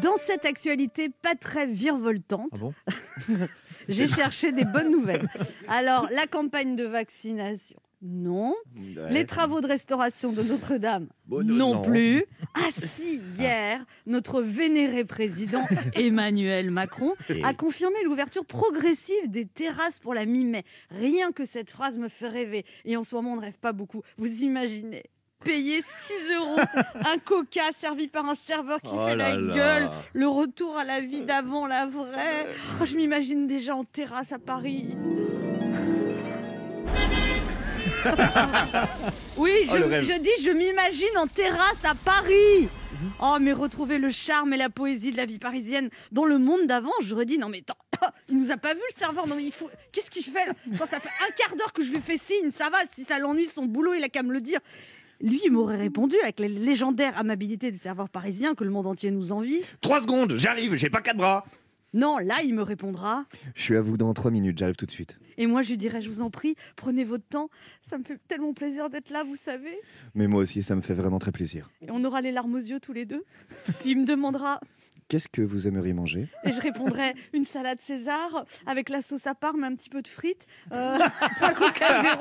Dans cette actualité pas très virevoltante, Ah bon j'ai cherché des bonnes nouvelles. Alors, la campagne de vaccination, non. Les travaux de restauration de Notre-Dame, Bon, non, non. plus. Ah si, hier, notre vénéré président Emmanuel Macron a confirmé l'ouverture progressive des terrasses pour la mi-mai. Rien que cette phrase me fait rêver. Et en ce moment, on ne rêve pas beaucoup. Vous imaginez payer 6 euros un coca servi par un serveur qui Oh fait la gueule, le retour à la vie d'avant, la vraie. Oh, je m'imagine déjà en terrasse à Paris. Oui, je, Oh, je dis, je m'imagine en terrasse à Paris. Oh, mais retrouver le charme et la poésie de la vie parisienne dans le monde d'avant, je redis, non mais attends, il nous a pas vu le serveur, non mais il faut, qu'est-ce qu'il fait là? Ça fait un quart d'heure que je lui fais signe, ça va, si ça l'ennuie son boulot, il a qu'à me le dire. Lui, il m'aurait répondu avec la légendaire amabilité des serveurs parisiens que le monde entier nous envie. Trois secondes, j'arrive, j'ai pas quatre bras. Non, là, il me répondra. Je suis à vous dans trois minutes, j'arrive tout de suite. Et moi, je lui dirai, je vous en prie, prenez votre temps. Ça me fait tellement plaisir d'être là, vous savez. Mais moi aussi, ça me fait vraiment très plaisir. Et on aura les larmes aux yeux tous les deux. Puis il me demandera, Qu'est-ce que vous aimeriez manger? Et je répondrai, une salade César avec la sauce à part, mais un petit peu de frites, euh, un coca zéro,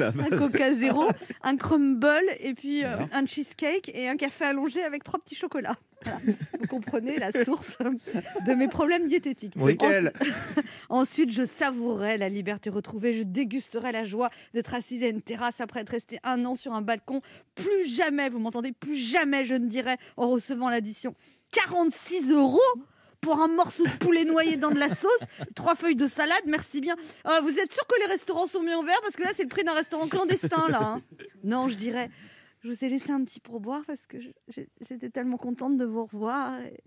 un coca zéro, un crumble, et puis euh, un cheesecake et un café allongé avec trois petits chocolats. Voilà. Vous comprenez la source de mes problèmes diététiques. Ensuite- Ensuite, je savourerai la liberté retrouvée. Je dégusterai la joie d'être assise à une terrasse après être resté un an sur un balcon. Plus jamais, vous m'entendez, plus jamais je ne dirai en recevant l'addition 46 euros pour un morceau de poulet noyé dans de la sauce, trois feuilles de salade, merci bien. Euh, vous êtes sûr que les restaurants sont mis en vert Parce que là, c'est le prix d'un restaurant clandestin, là. hein. Non, je dirais, je vous ai laissé un petit pourboire parce que j'étais tellement contente de vous revoir. Et,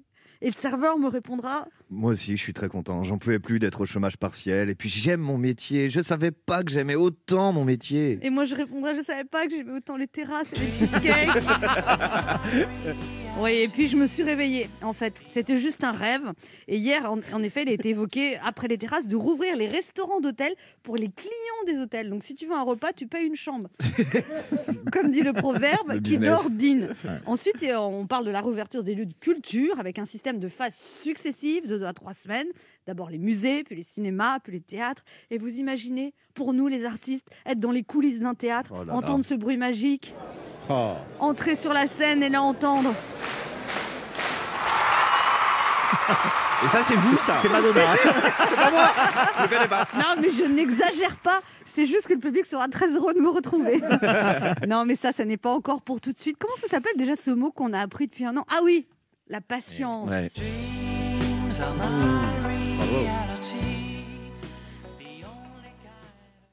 et le serveur me répondra, Moi aussi, je suis très content. J'en pouvais plus d'être au chômage partiel. Et puis, j'aime mon métier. Je savais pas que j'aimais autant mon métier. Et moi, je répondrais, je savais pas que j'aimais autant les terrasses et les cheesecakes. oui, et puis je me suis réveillée. En fait, c'était juste un rêve. Et hier, en, en effet, il a été évoqué, après les terrasses, de rouvrir les restaurants d'hôtels pour les clients des hôtels. Donc, si tu veux un repas, tu payes une chambre. Comme dit le proverbe, Le qui business. dort dîne. Ensuite, euh, on parle de la réouverture des lieux de culture avec un système de phases successives de deux à trois semaines. D'abord les musées, puis les cinémas, puis les théâtres. Et vous imaginez, pour nous les artistes, être dans les coulisses d'un théâtre, Oh là là. entendre ce bruit magique, Oh. entrer sur la scène et là entendre. Et ça, c'est vous, ça C'est Madonna. c'est pas moi. Je connais pas. Non, mais je n'exagère pas. C'est juste que le public sera très heureux de me retrouver. non, mais ça, ça n'est pas encore pour tout de suite. Comment ça s'appelle déjà ce mot qu'on a appris depuis un an? Ah oui, la patience. Ouais. Bravo.